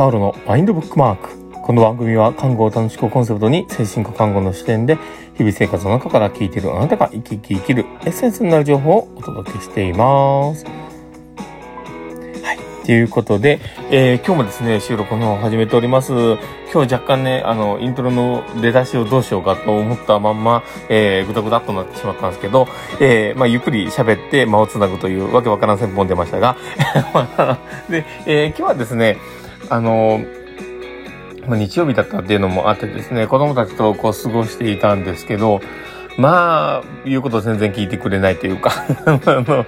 パウロのマインドブックマーク。この番組は看護を楽しくコンセプトに精神科看護の視点で日々生活の中から聞いているあなたが生き生き生きるエッセンスになる情報をお届けしています。はい。ということで、えー、今日もですね、収録の方を始めております。今日若干ね、あの、イントロの出だしをどうしようかと思ったまんま、えー、ぐだぐだっとなってしまったんですけど、えー、まあ、ゆっくり喋って間をつなぐというわけわからん戦法出ましたが、で、えー、今日はですね、あの、まあ、日曜日だったっていうのもあってですね、子供たちとこう過ごしていたんですけど、まあ、言うことを全然聞いてくれないというか あの、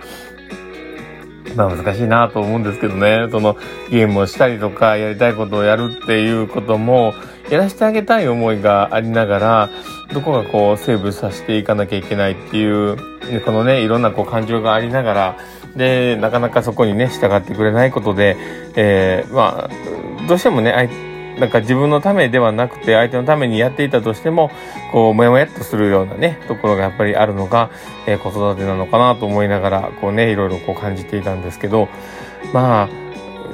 まあ難しいなと思うんですけどね、そのゲームをしたりとかやりたいことをやるっていうことも、やらせてあげたい思いがありながら、どこがこうセーブさせていかなきゃいけないっていう、このね、いろんなこう感情がありながら、で、なかなかそこにね、従ってくれないことで、えー、まあ、どうしてもね、なんか自分のためではなくて相手のためにやっていたとしても、こう、もやもやっとするようなね、ところがやっぱりあるのが、えー、子育てなのかなと思いながら、こうね、いろいろこう感じていたんですけど、まあ、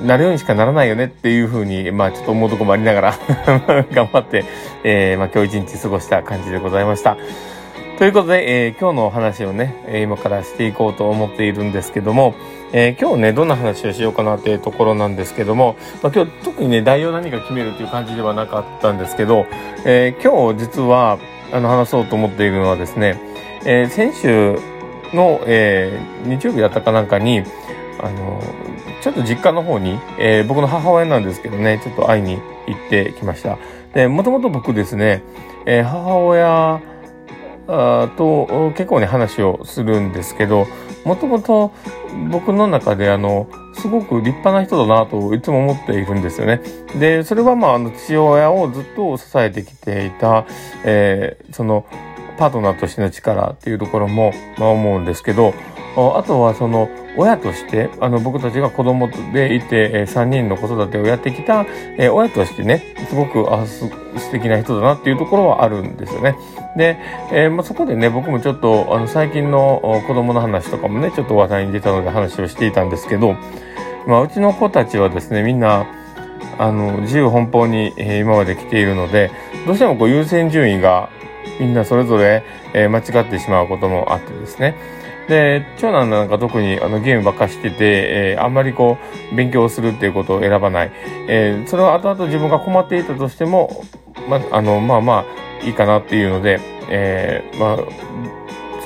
なるようにしかならないよねっていうふうに、まあちょっと思うとこもありながら 頑張って、えー、まあ今日一日過ごした感じでございました。ということで、えー、今日のお話をね、今からしていこうと思っているんですけども、えー、今日ね、どんな話をしようかなっていうところなんですけども、まあ、今日特にね、内容何か決めるっていう感じではなかったんですけど、えー、今日実は、あの、話そうと思っているのはですね、えー、先週の、え日曜日だったかなんかに、あの、ちょっと実家の方に、え僕の母親なんですけどね、ちょっと会いに行ってきました。で、もともと僕ですね、え母親と結構ね、話をするんですけど、もともと僕の中であの、すごく立派な人だなといつも思っているんですよね。で、それはまあ、あの、父親をずっと支えてきていた、えー、その、パートナーとしての力っていうところも、まあ思うんですけど、あとはその、親として、あの、僕たちが子供でいて、えー、3人の子育てをやってきた、えー、親としてね、すごく、あ、す、素敵な人だなっていうところはあるんですよね。で、えー、まあ、そこでね、僕もちょっと、あの、最近の子供の話とかもね、ちょっと話題に出たので話をしていたんですけど、まあ、うちの子たちはですね、みんな、あの、自由奔放に、えー、今まで来ているので、どうしてもこう優先順位がみんなそれぞれ、えー、間違ってしまうこともあってですね。で、長男なんか特にあのゲームばっかしてて、えー、あんまりこう、勉強するっていうことを選ばない。えー、それは後々自分が困っていたとしても、ま、あの、まあまあ、いいかなっていうので、えー、まあ、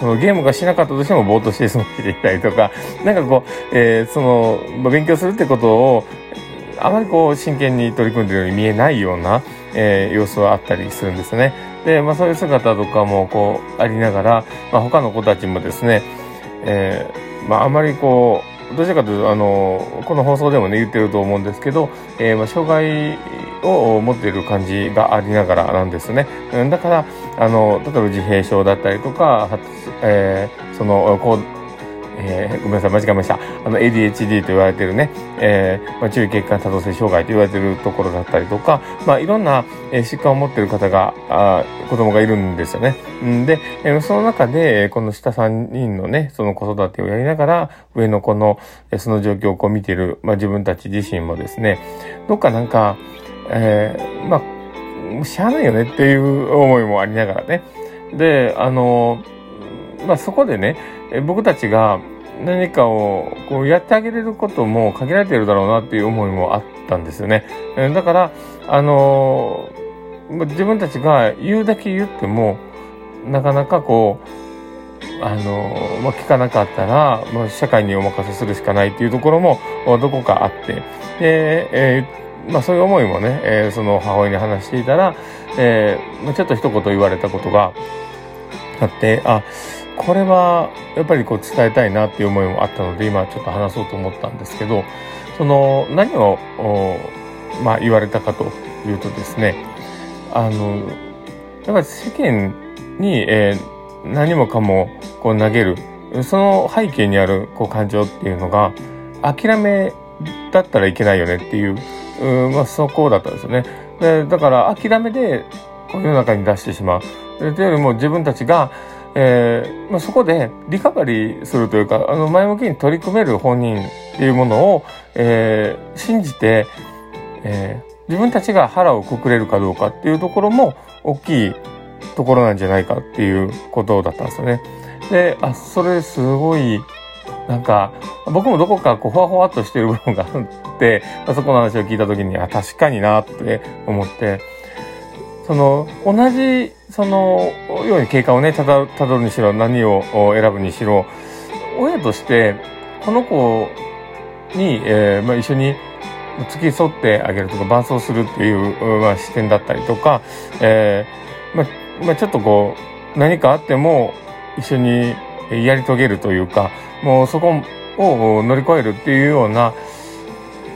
そのゲームがしなかったとしてもぼーっとして過ごしていたりとか、なんかこう、えー、その、まあ、勉強するってことを、あまりこう真剣に取り組んでるように見えないような、えー、様子はあったりするんですね。で、まあそういう姿とかもこうありながら、まあ他の子たちもですね、えー、まあ、あまりこう、どちらかというと、あの、この放送でもね、言ってると思うんですけど、えー、まあ、障害を持っている感じがありながらなんですね。だから、あの、例えば自閉症だったりとか、えー、その、こう、えー、ごめんなさい、間違えました。あの、ADHD と言われてるね、えー、まあ、注意欠陥多動性障害と言われてるところだったりとか、まあ、いろんな、え、疾患を持ってる方が、あ子供がいるんですよね。んで、え、その中で、この下3人のね、その子育てをやりながら、上の子の、え、その状況をこう見てる、まあ、自分たち自身もですね、どっかなんか、えー、まあ、しゃあないよねっていう思いもありながらね。で、あの、まあ、そこでね、僕たちが何かをこうやってあげれることも限られてるだろうなっていう思いもあったんですよね。だから、あの自分たちが言うだけ言っても、なかなかこう、あのまあ、聞かなかったら、まあ、社会にお任せするしかないっていうところもどこかあって、で、えー、まあ、そういう思いもね、えー、その母親に話していたら、えー、ちょっと一言言われたことがあって、あ、これはやっぱりこう伝えたいなっていう思いもあったので今ちょっと話そうと思ったんですけどその何をまあ言われたかというとですねあのやっぱり世間に、えー、何もかもこう投げるその背景にあるこう感情っていうのが諦めだったらいけないよねっていう、うまあ、そこだったんですよね。でだから諦めで世の中に出してしまう。というよりも自分たちがえーまあ、そこでリカバリーするというかあの前向きに取り組める本人っていうものを、えー、信じて、えー、自分たちが腹をくくれるかどうかっていうところも大きいところなんじゃないかっていうことだったんですよね。で、あ、それすごい、なんか、僕もどこかこう、ふわふわっとしてる部分があって、そこの話を聞いた時に、あ、確かになって思って、その、同じ、その、ように経過をね、たどるにしろ、何を選ぶにしろ、親として、この子に、えー、まあ、一緒に付き添ってあげるとか、伴走するっていう、まあ、視点だったりとか、えー、まあ、まあ、ちょっとこう、何かあっても、一緒にやり遂げるというか、もうそこを乗り越えるっていうような、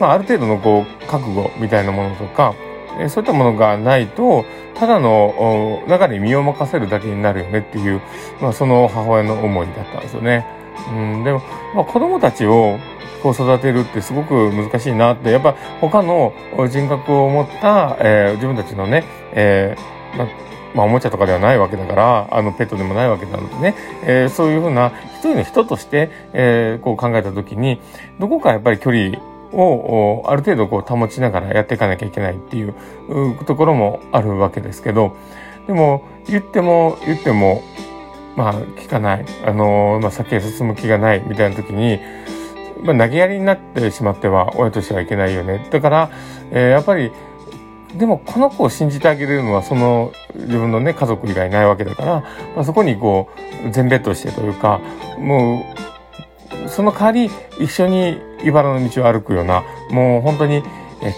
まあ、ある程度のこう、覚悟みたいなものとか、えそういったものがないと、ただの中に身を任せるだけになるよねっていう、まあ、その母親の思いだったんですよね。うん、でも、まあ、子供たちをこう育てるってすごく難しいなって、やっぱ他の人格を持った、えー、自分たちのね、えー、ままあ、おもちゃとかではないわけだから、あの、ペットでもないわけなのでね、えー、そういうふうな一人の人として、えー、こう考えたときに、どこかやっぱり距離をある程度こう保ちながらやっていかなきゃいけないっていうところもあるわけですけど、でも言っても言っても、まあ聞かない、あの、まあ先へ進む気がないみたいな時に、まあ投げやりになってしまっては親としてはいけないよね。だから、えー、やっぱり、でもこの子を信じてあげれるのはその自分のね家族以外ないわけだから、まあ、そこにこう全ベッドしてというかもうその代わり一緒に茨の道を歩くような、もう本当に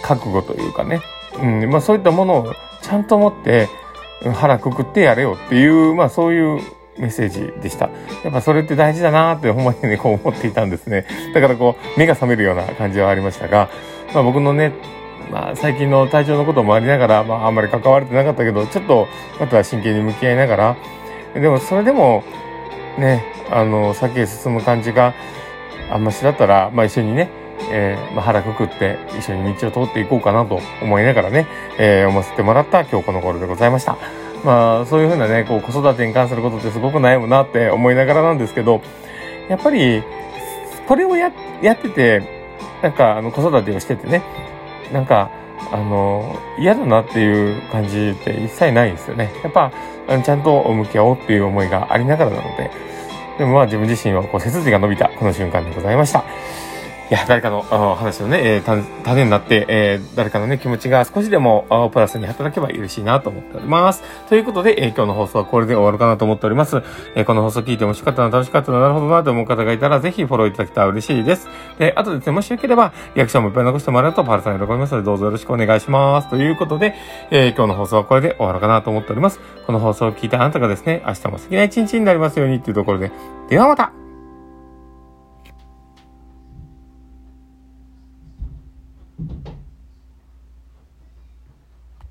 覚悟というかね、うん、まあそういったものをちゃんと持って腹くくってやれよっていう、まあそういうメッセージでした。やっぱそれって大事だなってほんまにね、こう思っていたんですね。だからこう、目が覚めるような感じはありましたが、まあ僕のね、まあ最近の体調のこともありながら、まああんまり関われてなかったけど、ちょっとまた真剣に向き合いながら、でもそれでも、ね、あの、先へ進む感じが、あんましだったら、まあ一緒にね、えー、まあ、腹くくって一緒に道を通っていこうかなと思いながらね、えー、思わせてもらった今日この頃でございました。まあ、そういうふうなね、こう、子育てに関することってすごく悩むなって思いながらなんですけど、やっぱり、これをや、やってて、なんか、あの、子育てをしててね、なんか、あの、嫌だなっていう感じって一切ないんですよね。やっぱ、ちゃんと向き合おうっていう思いがありながらなので、でもまあ自分自身はこう背筋が伸びたこの瞬間でございました。いや、誰かの話のね、えー、種になって、えー、誰かのね、気持ちが少しでもプラスに働けば嬉しいなと思っております。ということで、えー、今日の放送はこれで終わるかなと思っております。えー、この放送聞いて面白かったな、楽しかったな、なるほどなと思う方がいたら、ぜひフォローいただけたら嬉しいです。で、あとですね、もしよければ、リアクションもいっぱい残してもらうと、パルさん喜びますので、どうぞよろしくお願いします。ということで、えー、今日の放送はこれで終わるかなと思っております。この放送を聞いたあなたがですね、明日も素敵な一日になりますようにっていうところで、ではまた